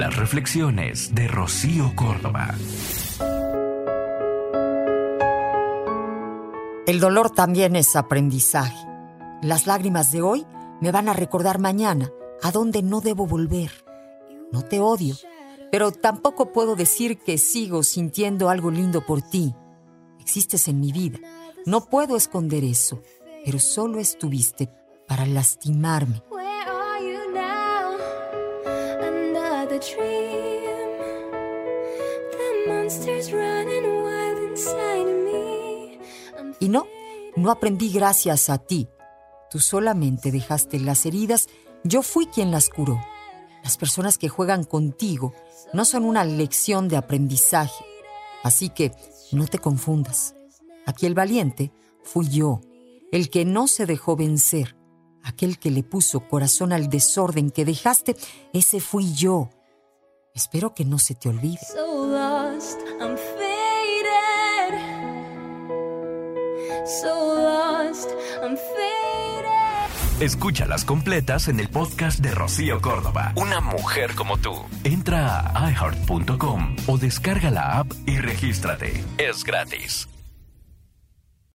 Las reflexiones de Rocío Córdoba. El dolor también es aprendizaje. Las lágrimas de hoy me van a recordar mañana a dónde no debo volver. No te odio, pero tampoco puedo decir que sigo sintiendo algo lindo por ti. Existes en mi vida. No puedo esconder eso, pero solo estuviste para lastimarme. Y no, no aprendí gracias a ti. Tú solamente dejaste las heridas, yo fui quien las curó. Las personas que juegan contigo no son una lección de aprendizaje. Así que no te confundas. Aquí el valiente fui yo, el que no se dejó vencer. Aquel que le puso corazón al desorden que dejaste, ese fui yo. Espero que no se te olvide. Escúchalas completas en el podcast de Rocío Córdoba. Una mujer como tú. Entra a iheart.com o descarga la app y regístrate. Es gratis.